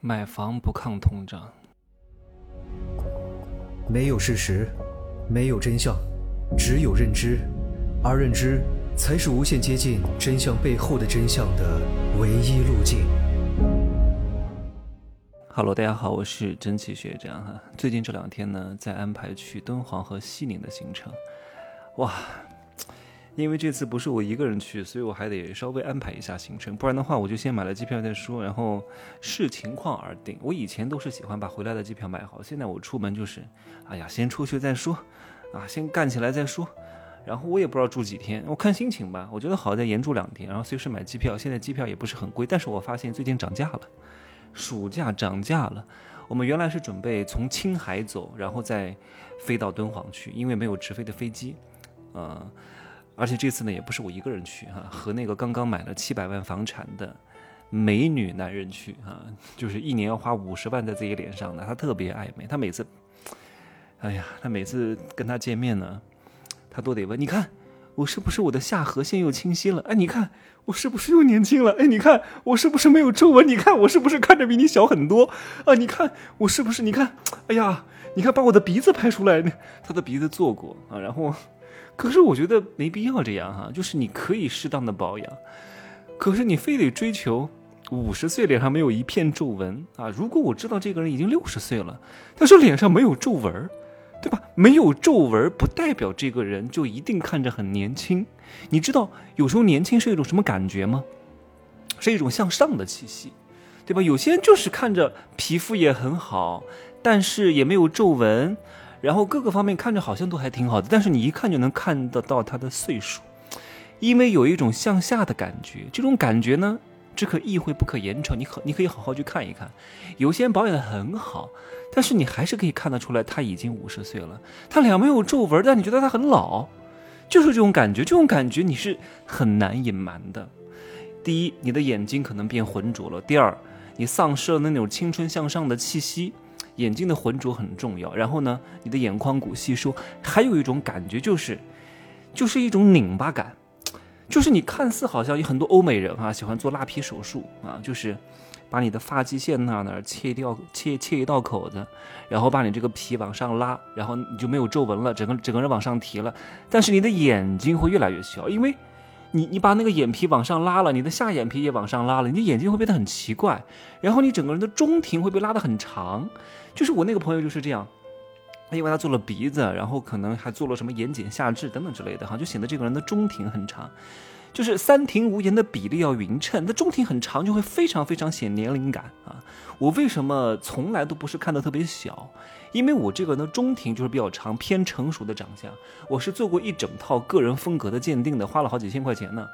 买房不抗通胀。没有事实，没有真相，只有认知，而认知才是无限接近真相背后的真相的唯一路径。Hello，大家好，我是真奇学长哈。最近这两天呢，在安排去敦煌和西宁的行程，哇！因为这次不是我一个人去，所以我还得稍微安排一下行程，不然的话我就先买了机票再说，然后视情况而定。我以前都是喜欢把回来的机票买好，现在我出门就是，哎呀，先出去再说，啊，先干起来再说。然后我也不知道住几天，我看心情吧。我觉得好在延住两天，然后随时买机票。现在机票也不是很贵，但是我发现最近涨价了，暑假涨价了。我们原来是准备从青海走，然后再飞到敦煌去，因为没有直飞的飞机，呃。而且这次呢，也不是我一个人去哈，和那个刚刚买了七百万房产的美女男人去啊，就是一年要花五十万在自己脸上的，他特别暧昧，他每次，哎呀，他每次跟他见面呢，他都得问，你看我是不是我的下颌线又清晰了？哎，你看我是不是又年轻了？哎，你看我是不是没有皱纹？你看我是不是看着比你小很多？啊，你看我是不是？你看，哎呀，你看把我的鼻子拍出来呢，他的鼻子做过啊，然后。可是我觉得没必要这样哈，就是你可以适当的保养，可是你非得追求五十岁脸上没有一片皱纹啊？如果我知道这个人已经六十岁了，他说脸上没有皱纹，对吧？没有皱纹不代表这个人就一定看着很年轻。你知道有时候年轻是一种什么感觉吗？是一种向上的气息，对吧？有些人就是看着皮肤也很好，但是也没有皱纹。然后各个方面看着好像都还挺好的，但是你一看就能看得到他的岁数，因为有一种向下的感觉。这种感觉呢，只可意会不可言传。你可你可以好好去看一看，有些人保养的很好，但是你还是可以看得出来他已经五十岁了。他脸没有皱纹，但你觉得他很老，就是这种感觉。这种感觉你是很难隐瞒的。第一，你的眼睛可能变浑浊了；第二，你丧失了那种青春向上的气息。眼睛的浑浊很重要，然后呢，你的眼眶骨稀疏，还有一种感觉就是，就是一种拧巴感，就是你看似好像有很多欧美人哈喜欢做拉皮手术啊，就是把你的发际线那那切掉切切一道口子，然后把你这个皮往上拉，然后你就没有皱纹了，整个整个人往上提了，但是你的眼睛会越来越小，因为。你你把那个眼皮往上拉了，你的下眼皮也往上拉了，你的眼睛会变得很奇怪，然后你整个人的中庭会被拉得很长，就是我那个朋友就是这样，因为他做了鼻子，然后可能还做了什么眼睑下至等等之类的哈，就显得这个人的中庭很长。就是三庭五眼的比例要匀称，那中庭很长就会非常非常显年龄感啊！我为什么从来都不是看的特别小？因为我这个呢中庭就是比较长，偏成熟的长相。我是做过一整套个人风格的鉴定的，花了好几千块钱呢，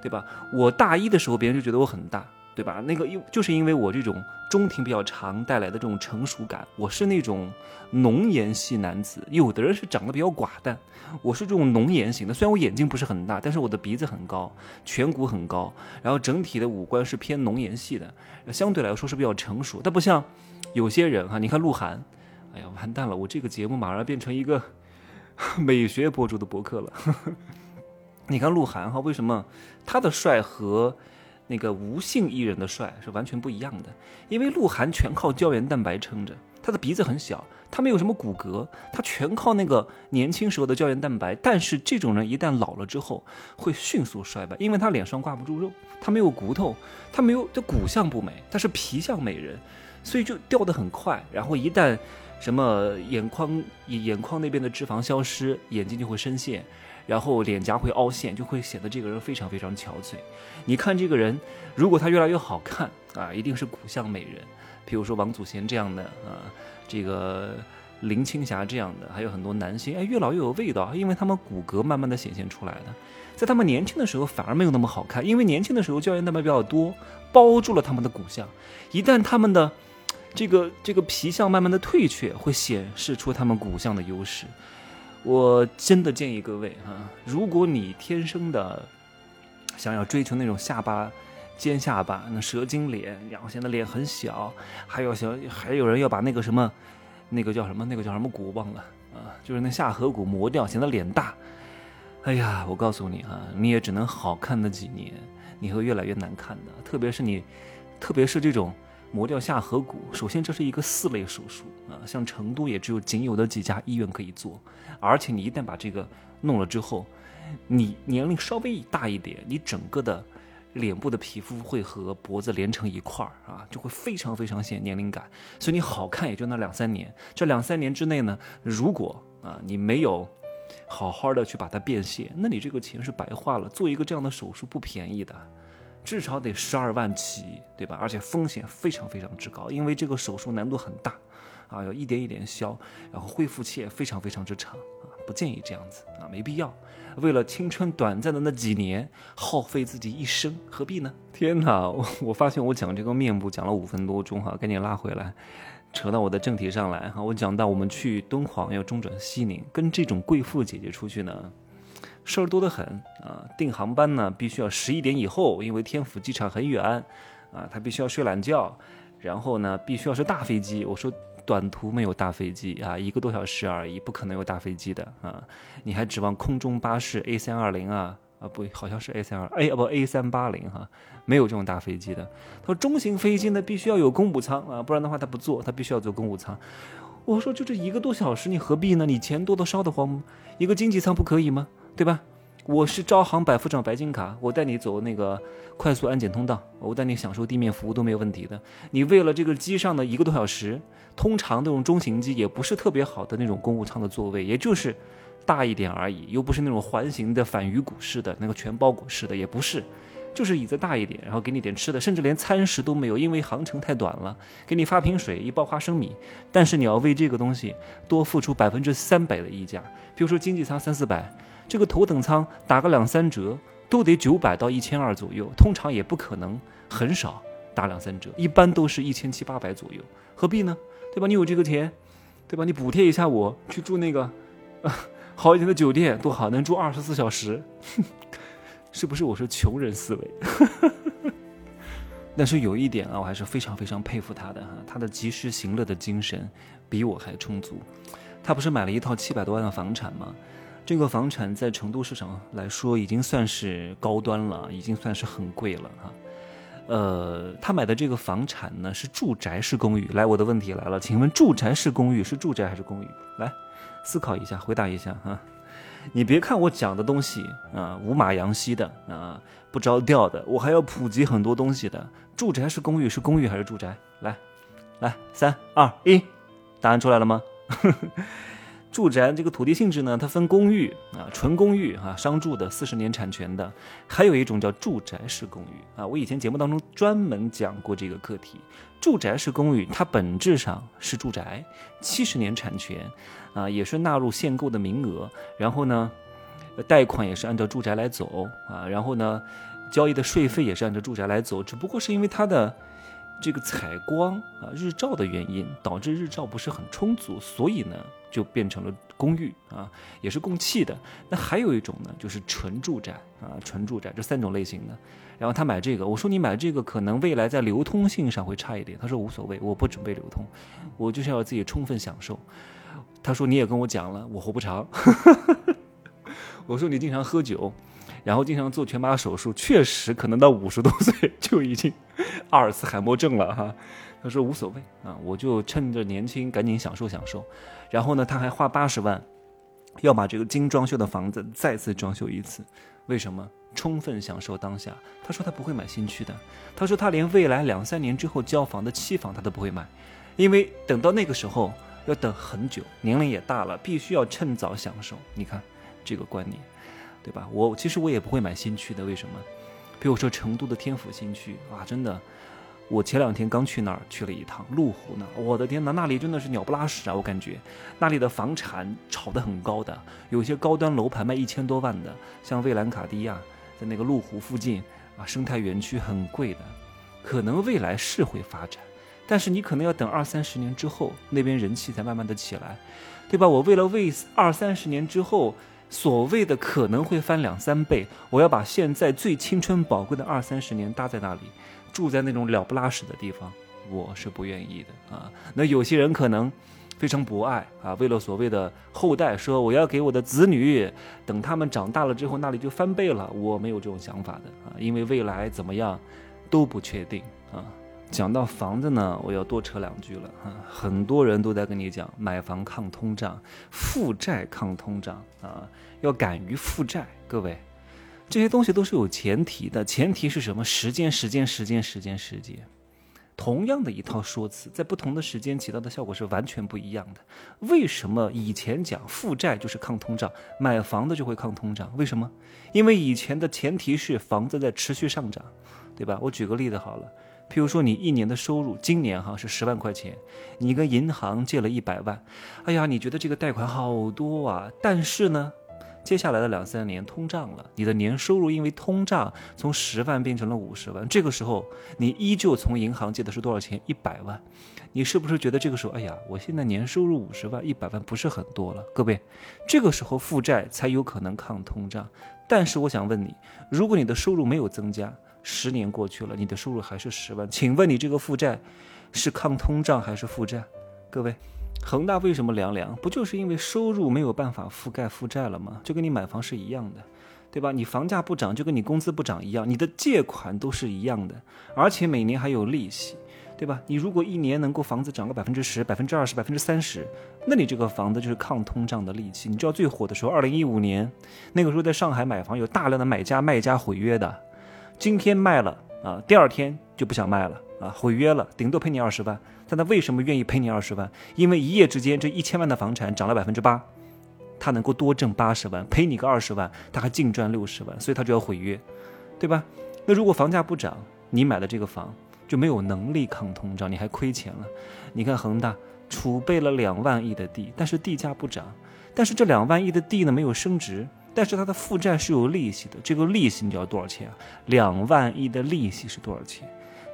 对吧？我大一的时候别人就觉得我很大。对吧？那个因就是因为我这种中庭比较长带来的这种成熟感，我是那种浓颜系男子。有的人是长得比较寡淡，我是这种浓颜型的。虽然我眼睛不是很大，但是我的鼻子很高，颧骨很高，然后整体的五官是偏浓颜系的，相对来说是比较成熟。但不像有些人哈，你看鹿晗，哎呀完蛋了，我这个节目马上变成一个 美学博主的博客了。你看鹿晗哈，为什么他的帅和？那个无性艺人的帅是完全不一样的，因为鹿晗全靠胶原蛋白撑着，他的鼻子很小，他没有什么骨骼，他全靠那个年轻时候的胶原蛋白。但是这种人一旦老了之后，会迅速衰败，因为他脸上挂不住肉，他没有骨头，他没有，这骨相不美，他是皮相美人，所以就掉得很快。然后一旦什么眼眶眼眶那边的脂肪消失，眼睛就会深陷。然后脸颊会凹陷，就会显得这个人非常非常憔悴。你看这个人，如果他越来越好看啊，一定是骨相美人。比如说王祖贤这样的啊，这个林青霞这样的，还有很多男星，哎，越老越有味道，因为他们骨骼慢慢的显现出来的。在他们年轻的时候反而没有那么好看，因为年轻的时候胶原蛋白比较多，包住了他们的骨相。一旦他们的这个这个皮相慢慢的退却，会显示出他们骨相的优势。我真的建议各位哈，如果你天生的想要追求那种下巴尖下巴、那蛇精脸，然后显得脸很小，还有想还有人要把那个什么那个叫什么那个叫什么骨忘了啊，就是那下颌骨磨掉，显得脸大。哎呀，我告诉你哈，你也只能好看那几年，你会越来越难看的。特别是你，特别是这种磨掉下颌骨。首先，这是一个四类手术啊，像成都也只有仅有的几家医院可以做。而且你一旦把这个弄了之后，你年龄稍微大一点，你整个的脸部的皮肤会和脖子连成一块儿啊，就会非常非常显年龄感。所以你好看也就那两三年。这两三年之内呢，如果啊你没有好好的去把它变现，那你这个钱是白花了。做一个这样的手术不便宜的。至少得十二万起，对吧？而且风险非常非常之高，因为这个手术难度很大，啊，要一点一点消，然后恢复期也非常非常之长，啊，不建议这样子，啊，没必要。为了青春短暂的那几年，耗费自己一生，何必呢？天哪，我我发现我讲这个面部讲了五分多钟，哈，赶紧拉回来，扯到我的正题上来，哈，我讲到我们去敦煌要中转西宁，跟这种贵妇姐姐出去呢。事儿多得很啊！订航班呢，必须要十一点以后，因为天府机场很远啊，他必须要睡懒觉。然后呢，必须要是大飞机。我说短途没有大飞机啊，一个多小时而已，不可能有大飞机的啊！你还指望空中巴士 A 三二零啊？啊不，好像是 A 三二 A 不 A 三八零哈，没有这种大飞机的。他说中型飞机呢，必须要有公务舱啊，不然的话他不坐，他必须要坐公务舱。我说就这一个多小时，你何必呢？你钱多的烧得慌？一个经济舱不可以吗？对吧？我是招行百夫长白金卡，我带你走那个快速安检通道，我带你享受地面服务都没有问题的。你为了这个机上的一个多小时，通常那种中型机也不是特别好的那种公务舱的座位，也就是大一点而已，又不是那种环形的反鱼骨式的那个全包裹式的，也不是，就是椅子大一点，然后给你点吃的，甚至连餐食都没有，因为航程太短了，给你发瓶水，一包花生米，但是你要为这个东西多付出百分之三百的溢价，比如说经济舱三四百。这个头等舱打个两三折，都得九百到一千二左右，通常也不可能很少打两三折，一般都是一千七八百左右，何必呢？对吧？你有这个钱，对吧？你补贴一下我去住那个 好一点的酒店，多好，能住二十四小时，是不是？我是穷人思维。但是有一点啊，我还是非常非常佩服他的哈，他的及时行乐的精神比我还充足。他不是买了一套七百多万的房产吗？这个房产在成都市场来说已经算是高端了，已经算是很贵了哈。呃，他买的这个房产呢是住宅式公寓。来，我的问题来了，请问住宅式公寓是住宅还是公寓？来，思考一下，回答一下哈。你别看我讲的东西啊，五马扬西的啊，不着调的，我还要普及很多东西的。住宅式公寓是公寓还是住宅？来，来，三二一，答案出来了吗？住宅这个土地性质呢，它分公寓啊，纯公寓啊，商住的，四十年产权的，还有一种叫住宅式公寓啊。我以前节目当中专门讲过这个课题。住宅式公寓它本质上是住宅，七十年产权啊，也是纳入限购的名额。然后呢，贷款也是按照住宅来走啊，然后呢，交易的税费也是按照住宅来走，只不过是因为它的。这个采光啊，日照的原因导致日照不是很充足，所以呢就变成了公寓啊，也是供气的。那还有一种呢，就是纯住宅啊，纯住宅这三种类型的。然后他买这个，我说你买这个可能未来在流通性上会差一点，他说无所谓，我不准备流通，我就是要自己充分享受。他说你也跟我讲了，我活不长。我说你经常喝酒。然后经常做全麻手术，确实可能到五十多岁 就已经阿尔茨海默症了哈。他说无所谓啊，我就趁着年轻赶紧享受享受。然后呢，他还花八十万要把这个精装修的房子再次装修一次。为什么？充分享受当下。他说他不会买新区的。他说他连未来两三年之后交房的期房他都不会买，因为等到那个时候要等很久，年龄也大了，必须要趁早享受。你看这个观念。对吧？我其实我也不会买新区的，为什么？比如说成都的天府新区啊，真的，我前两天刚去那儿去了一趟麓湖那，我的天哪，那里真的是鸟不拉屎啊！我感觉那里的房产炒得很高的，有些高端楼盘卖一千多万的，像蔚蓝卡地亚在那个麓湖附近啊，生态园区很贵的，可能未来是会发展，但是你可能要等二三十年之后，那边人气才慢慢的起来，对吧？我为了为二三十年之后。所谓的可能会翻两三倍，我要把现在最青春宝贵的二三十年搭在那里，住在那种了不拉屎的地方，我是不愿意的啊。那有些人可能非常博爱啊，为了所谓的后代，说我要给我的子女，等他们长大了之后，那里就翻倍了。我没有这种想法的啊，因为未来怎么样都不确定。讲到房子呢，我要多扯两句了哈。很多人都在跟你讲买房抗通胀，负债抗通胀啊，要敢于负债。各位，这些东西都是有前提的，前提是什么？时间，时间，时间，时间，时间。同样的一套说辞，在不同的时间起到的效果是完全不一样的。为什么以前讲负债就是抗通胀，买房子就会抗通胀？为什么？因为以前的前提是房子在持续上涨，对吧？我举个例子好了。譬如说，你一年的收入，今年哈是十万块钱，你跟银行借了一百万，哎呀，你觉得这个贷款好多啊？但是呢，接下来的两三年通胀了，你的年收入因为通胀从十万变成了五十万，这个时候你依旧从银行借的是多少钱？一百万，你是不是觉得这个时候，哎呀，我现在年收入五十万，一百万不是很多了？各位，这个时候负债才有可能抗通胀。但是我想问你，如果你的收入没有增加？十年过去了，你的收入还是十万，请问你这个负债是抗通胀还是负债？各位，恒大为什么凉凉？不就是因为收入没有办法覆盖负债了吗？就跟你买房是一样的，对吧？你房价不涨，就跟你工资不涨一样，你的借款都是一样的，而且每年还有利息，对吧？你如果一年能够房子涨个百分之十、百分之二十、百分之三十，那你这个房子就是抗通胀的利器。你知道最火的时候，二零一五年那个时候在上海买房，有大量的买家卖家毁约的。今天卖了啊，第二天就不想卖了啊，毁约了，顶多赔你二十万。但他为什么愿意赔你二十万？因为一夜之间这一千万的房产涨了百分之八，他能够多挣八十万，赔你个二十万，他还净赚六十万，所以他就要毁约，对吧？那如果房价不涨，你买的这个房就没有能力抗通胀，你还亏钱了。你看恒大储备了两万亿的地，但是地价不涨，但是这两万亿的地呢没有升值。但是它的负债是有利息的，这个利息你知道多少钱啊？两万亿的利息是多少钱？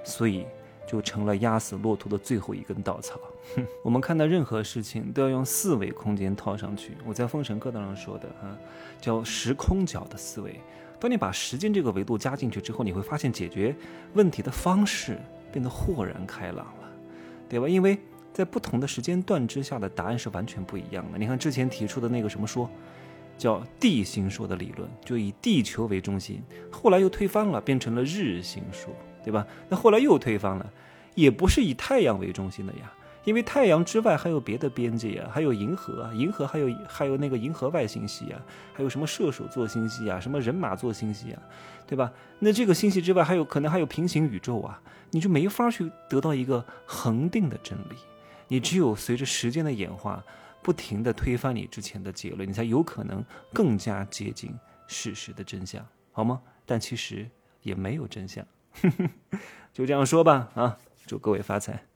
所以就成了压死骆驼的最后一根稻草。我们看到任何事情都要用四维空间套上去。我在封神课当中说的啊，叫时空角的思维。当你把时间这个维度加进去之后，你会发现解决问题的方式变得豁然开朗了，对吧？因为在不同的时间段之下的答案是完全不一样的。你看之前提出的那个什么说。叫地心说的理论，就以地球为中心，后来又推翻了，变成了日心说，对吧？那后来又推翻了，也不是以太阳为中心的呀，因为太阳之外还有别的边界啊，还有银河啊，银河还有还有那个银河外星系啊，还有什么射手座星系啊，什么人马座星系啊，对吧？那这个星系之外还有可能还有平行宇宙啊，你就没法去得到一个恒定的真理，你只有随着时间的演化。不停的推翻你之前的结论，你才有可能更加接近事实的真相，好吗？但其实也没有真相，就这样说吧。啊，祝各位发财。